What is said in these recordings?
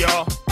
y'all.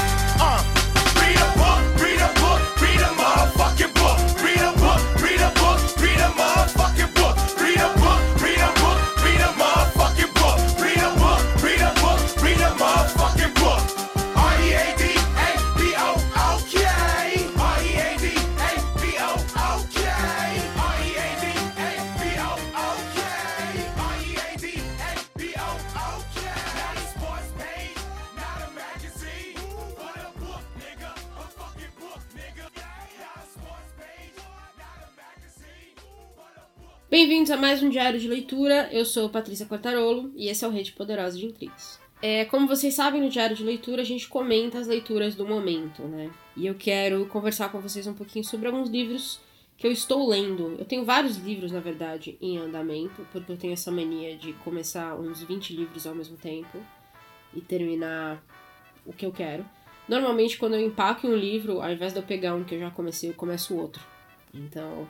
Bem-vindos a mais um Diário de Leitura. Eu sou Patrícia Quartarolo e esse é o Rede Poderosa de Intrigas. É, como vocês sabem, no Diário de Leitura a gente comenta as leituras do momento, né? E eu quero conversar com vocês um pouquinho sobre alguns livros que eu estou lendo. Eu tenho vários livros, na verdade, em andamento, porque eu tenho essa mania de começar uns 20 livros ao mesmo tempo e terminar o que eu quero. Normalmente, quando eu empaco em um livro, ao invés de eu pegar um que eu já comecei, eu começo outro. Então,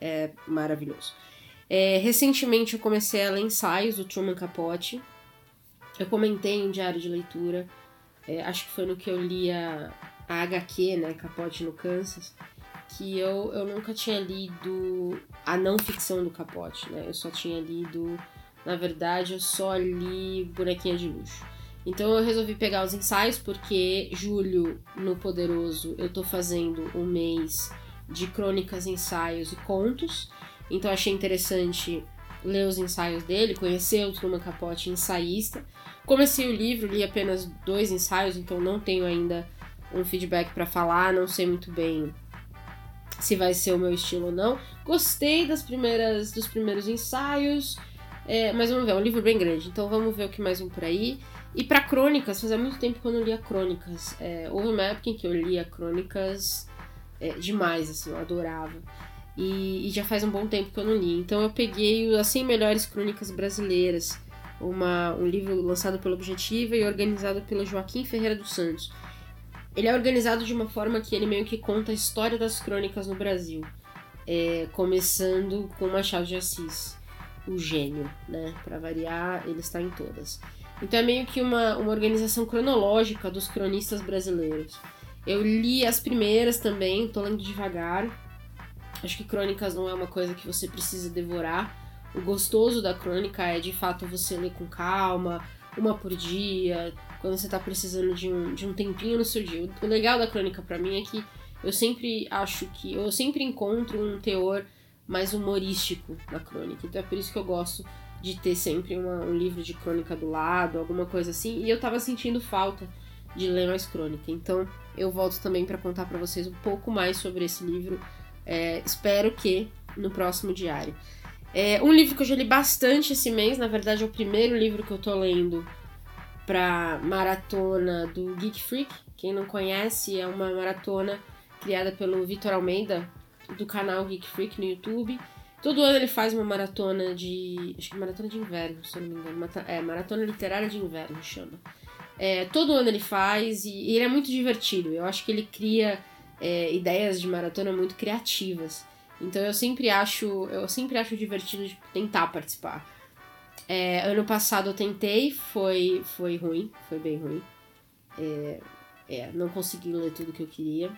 é maravilhoso. É, recentemente eu comecei a ler ensaios do Truman Capote. Eu comentei em diário de leitura, é, acho que foi no que eu li a, HQ, né, Capote no Kansas, que eu, eu nunca tinha lido a não ficção do Capote, né? Eu só tinha lido, na verdade, eu só li Bonequinha de Luxo. Então eu resolvi pegar os ensaios porque julho no Poderoso eu tô fazendo um mês de crônicas, ensaios e contos. Então achei interessante ler os ensaios dele, conhecer o Truman Capote ensaísta. Comecei o livro, li apenas dois ensaios, então não tenho ainda um feedback para falar, não sei muito bem se vai ser o meu estilo ou não. Gostei das primeiras dos primeiros ensaios, é, mas vamos ver, é um livro bem grande, então vamos ver o que mais vem por aí. E para crônicas, fazia muito tempo que eu não lia crônicas. É, houve uma época em que eu lia crônicas é, demais, assim, eu adorava. E, e já faz um bom tempo que eu não li. Então eu peguei as 100 melhores crônicas brasileiras, uma, um livro lançado pela Objetiva e organizado pelo Joaquim Ferreira dos Santos. Ele é organizado de uma forma que ele meio que conta a história das crônicas no Brasil, é, começando com Machado de Assis, o gênio, né? Para variar, ele está em todas. Então é meio que uma, uma organização cronológica dos cronistas brasileiros. Eu li as primeiras também, tô lendo devagar. Acho que crônicas não é uma coisa que você precisa devorar. O gostoso da crônica é de fato você ler com calma, uma por dia, quando você tá precisando de um, de um tempinho no seu dia. O legal da crônica para mim é que eu sempre acho que. Eu sempre encontro um teor mais humorístico na crônica. Então é por isso que eu gosto de ter sempre uma- um livro de crônica do lado, alguma coisa assim. E eu tava sentindo falta de mais crônica. Então eu volto também para contar para vocês um pouco mais sobre esse livro. É, espero que no próximo diário. É, um livro que eu já li bastante esse mês, na verdade é o primeiro livro que eu tô lendo pra maratona do Geek Freak. Quem não conhece, é uma maratona criada pelo Vitor Almeida, do canal Geek Freak no YouTube. Todo ano ele faz uma maratona de. Acho que maratona de inverno, se eu não me engano. É, maratona literária de inverno chama. É, todo ano ele faz e, e ele é muito divertido. Eu acho que ele cria é, ideias de maratona muito criativas. Então eu sempre acho, eu sempre acho divertido de tentar participar. É, ano passado eu tentei, foi, foi ruim, foi bem ruim. É, é, não consegui ler tudo que eu queria.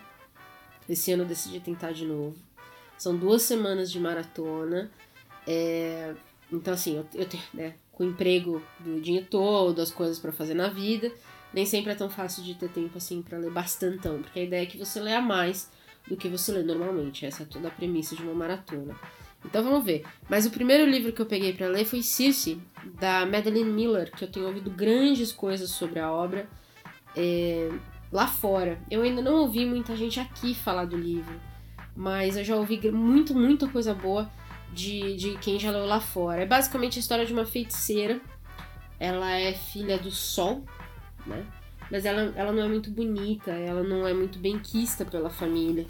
Esse ano eu decidi tentar de novo. São duas semanas de maratona. É, então, assim, eu, eu tenho, né, com o emprego do dia todo, as coisas pra fazer na vida, nem sempre é tão fácil de ter tempo assim pra ler bastantão, porque a ideia é que você leia mais do que você lê normalmente. Essa é toda a premissa de uma maratona. Então vamos ver. Mas o primeiro livro que eu peguei pra ler foi Circe, da Madeline Miller, que eu tenho ouvido grandes coisas sobre a obra é, lá fora. Eu ainda não ouvi muita gente aqui falar do livro, mas eu já ouvi muito, muita coisa boa de, de quem já leu lá fora. É basicamente a história de uma feiticeira. Ela é filha do Sol, né? Mas ela, ela não é muito bonita, ela não é muito bem quista pela família,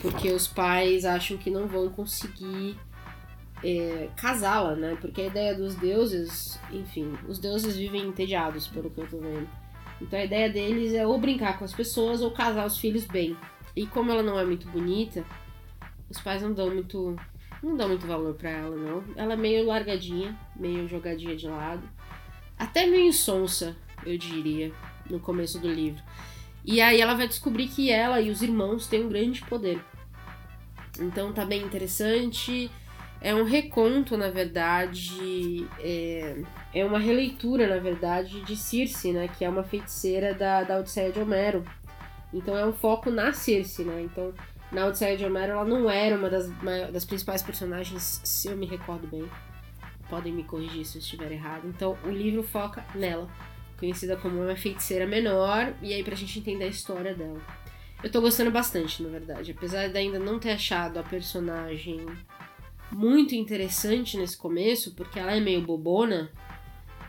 porque os pais acham que não vão conseguir é, casá-la, né? Porque a ideia dos deuses, enfim, os deuses vivem entediados, pelo que eu tô vendo. Então a ideia deles é ou brincar com as pessoas ou casar os filhos bem. E como ela não é muito bonita, os pais não dão muito. Não dão muito valor pra ela, não. Ela é meio largadinha, meio jogadinha de lado. Até meio sonsa, eu diria. no começo do livro. E aí ela vai descobrir que ela e os irmãos têm um grande poder. Então tá bem interessante. É um reconto, na verdade, é, é uma releitura, na verdade, de Circe, né? Que é uma feiticeira da, da Odisseia de Homero. Então é um foco na Circe, né? Então, na Odisseia de Homero, ela não era uma das, das principais personagens, se eu me recordo bem. Podem me corrigir se eu estiver errado. Então, o livro foca nela, conhecida como uma feiticeira menor, e aí pra gente entender a história dela. Eu tô gostando bastante, na verdade. Apesar de ainda não ter achado a personagem muito interessante nesse começo, porque ela é meio bobona.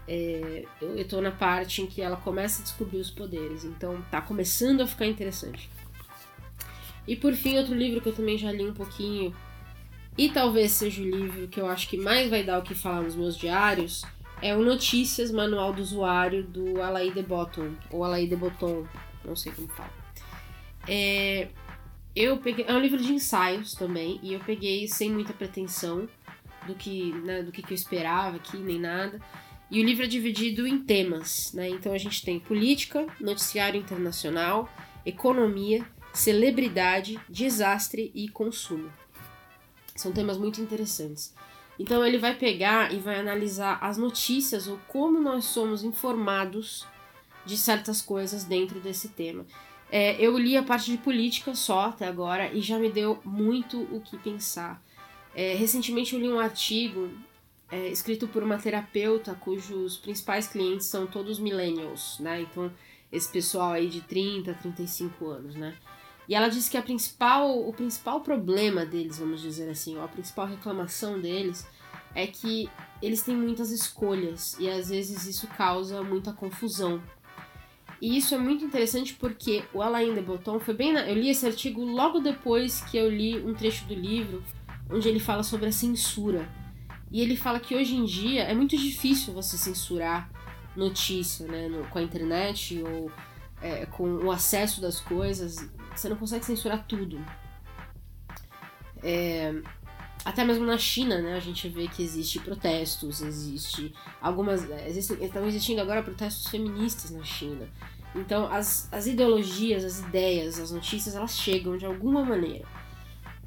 É, eu, eu tô na parte em que ela começa a descobrir os poderes, então tá começando a ficar interessante. E por fim, outro livro que eu também já li um pouquinho, e talvez seja o livro que eu acho que mais vai dar o que falar nos meus diários, é o Notícias Manual do Usuário do Alain de Botton, ou Alain de Botton, não sei como fala. É, eu peguei, é um livro de ensaios também, e eu peguei sem muita pretensão do que, né, do que, que eu esperava aqui, nem nada. E o livro é dividido em temas, né? Então a gente tem política, noticiário internacional, economia, celebridade, desastre e consumo. São temas muito interessantes. Então ele vai pegar e vai analisar as notícias ou como nós somos informados de certas coisas dentro desse tema. É, eu li a parte de política só até agora e já me deu muito o que pensar. É, recentemente eu li um artigo é, escrito por uma terapeuta cujos principais clientes são todos millennials, né? Então, esse pessoal aí de 30, 35 anos, né? E ela disse que a principal, o principal problema deles, vamos dizer assim, ou a principal reclamação deles é que eles têm muitas escolhas e às vezes isso causa muita confusão e isso é muito interessante porque o Alain de Botton foi bem. Na... Eu li esse artigo logo depois que eu li um trecho do livro onde ele fala sobre a censura. E ele fala que hoje em dia é muito difícil você censurar notícia, né? No, com a internet ou é, com o acesso das coisas. Você não consegue censurar tudo. É, até mesmo na China, né, a gente vê que existe protestos, existe algumas, existem, estão existindo agora protestos feministas na China. Então, as, as ideologias, as ideias, as notícias, elas chegam de alguma maneira.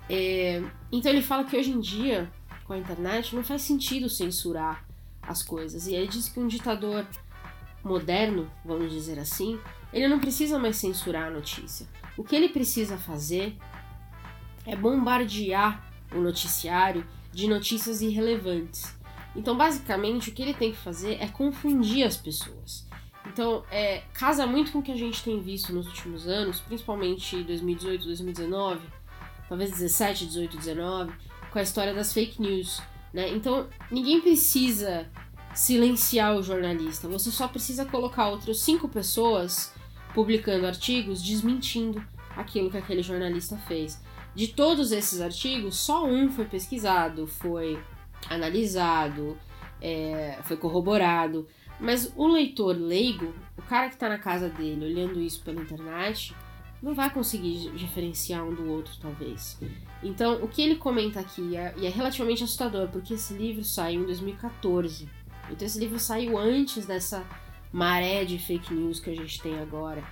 É, então, ele fala que hoje em dia, com a internet, não faz sentido censurar as coisas. E ele diz que um ditador moderno, vamos dizer assim, ele não precisa mais censurar a notícia. O que ele precisa fazer é bombardear o noticiário de notícias irrelevantes. Então, basicamente, o que ele tem que fazer é confundir as pessoas. Então, é, casa muito com o que a gente tem visto nos últimos anos, principalmente 2018, 2019, talvez 17, 18, 19, com a história das fake news. Né? Então, ninguém precisa silenciar o jornalista, você só precisa colocar outras cinco pessoas publicando artigos desmentindo aquilo que aquele jornalista fez. De todos esses artigos, só um foi pesquisado, foi analisado, é, foi corroborado. Mas o leitor leigo, o cara que tá na casa dele olhando isso pela internet, não vai conseguir diferenciar um do outro, talvez. Então, o que ele comenta aqui é, e é relativamente assustador, porque esse livro saiu em 2014. Então, esse livro saiu antes dessa maré de fake news que a gente tem agora.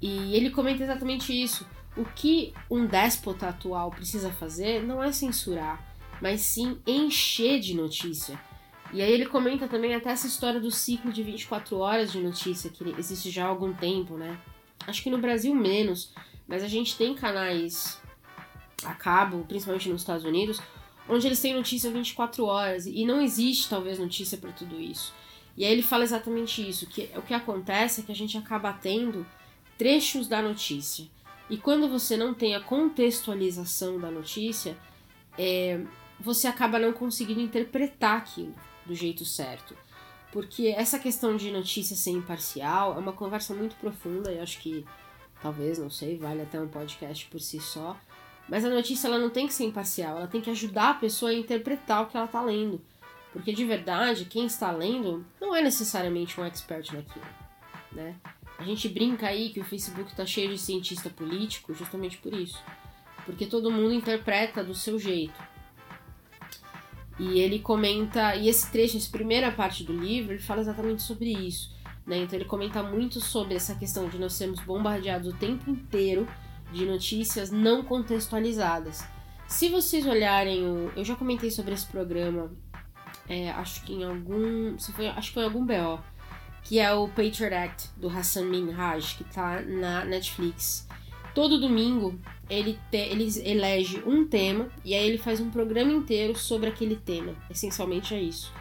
E ele comenta exatamente isso. O que um déspota atual precisa fazer não é censurar, mas sim encher de notícia e aí ele comenta também até essa história do ciclo de 24 horas de notícia, que existe já há algum tempo, né? Acho que no Brasil menos, mas a gente tem canais a cabo, principalmente nos Estados Unidos, onde eles têm notícia 24 horas e não existe talvez notícia para tudo isso. E aí ele fala exatamente isso, que o que acontece é que a gente acaba tendo trechos da notícia. E quando você não tem a contextualização da notícia, é, você acaba não conseguindo interpretar aquilo do jeito certo. Porque essa questão de notícia ser imparcial é uma conversa muito profunda e acho que talvez, não sei, vale até um podcast por si só. Mas a notícia ela não tem que ser imparcial, ela tem que ajudar a pessoa a interpretar o que ela está lendo. Porque de verdade, quem está lendo não é necessariamente um expert naquilo, né? A gente brinca aí que o Facebook está cheio de cientista político justamente por isso. Porque todo mundo interpreta do seu jeito. E ele comenta, e esse trecho, essa primeira parte do livro, ele fala exatamente sobre isso. Né? Então ele comenta muito sobre essa questão de nós sermos bombardeados o tempo inteiro de notícias não contextualizadas. Se vocês olharem o. Eu já comentei sobre esse programa, é, acho que em algum. Se foi, acho que foi em algum BO. Que é o Patriot Act do Hassan Minhaj, que tá na Netflix. Todo domingo ele, te, ele elege um tema e aí ele faz um programa inteiro sobre aquele tema. Essencialmente é isso.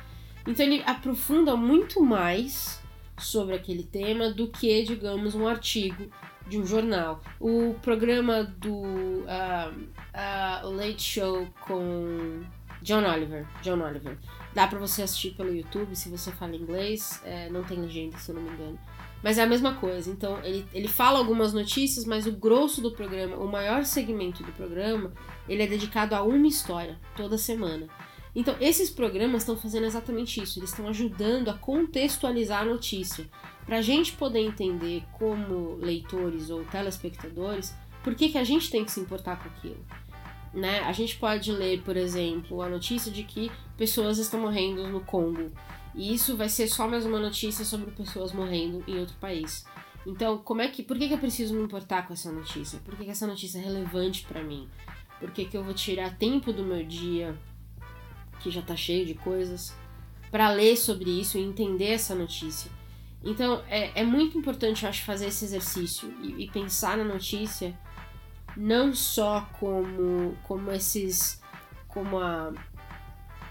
Então ele aprofunda muito mais sobre aquele tema do que, digamos, um artigo de um jornal. O programa do uh, uh, Late Show com John Oliver. John Oliver. Dá pra você assistir pelo YouTube se você fala inglês. É, não tem legenda, se eu não me engano. Mas é a mesma coisa. Então, ele, ele fala algumas notícias, mas o grosso do programa, o maior segmento do programa, ele é dedicado a uma história, toda semana. Então, esses programas estão fazendo exatamente isso. Eles estão ajudando a contextualizar a notícia. Para a gente poder entender, como leitores ou telespectadores, por que, que a gente tem que se importar com aquilo. Né? A gente pode ler, por exemplo, a notícia de que pessoas estão morrendo no Congo. E isso vai ser só mais uma notícia sobre pessoas morrendo em outro país. Então, como é que, por que, que eu preciso me importar com essa notícia? Por que, que essa notícia é relevante para mim? Por que, que eu vou tirar tempo do meu dia que já tá cheio de coisas, para ler sobre isso e entender essa notícia. Então é, é muito importante, eu acho, fazer esse exercício e, e pensar na notícia não só como, como esses. como a,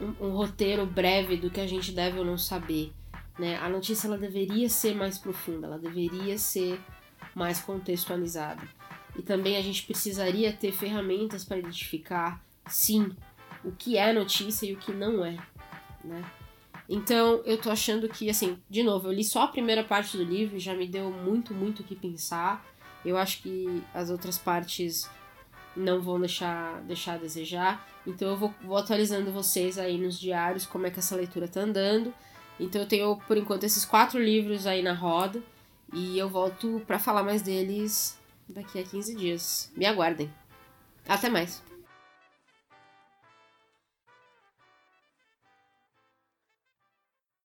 um, um, roteiro breve do que a gente deve ou não saber. Né? A notícia ela deveria ser mais profunda, ela deveria ser mais contextualizada. E também a gente precisaria ter ferramentas para identificar, sim, o que é notícia e o que não é, né? Então, eu tô achando que, assim, de novo, eu li só a primeira parte do livro já me deu muito, muito o que pensar. Eu acho que as outras partes não vão deixar, deixar a desejar. Então, eu vou, vou atualizando vocês aí nos diários como é que essa leitura tá andando. Então, eu tenho, por enquanto, esses quatro livros aí na roda. E eu volto para falar mais deles daqui a 15 dias. Me aguardem. Até mais.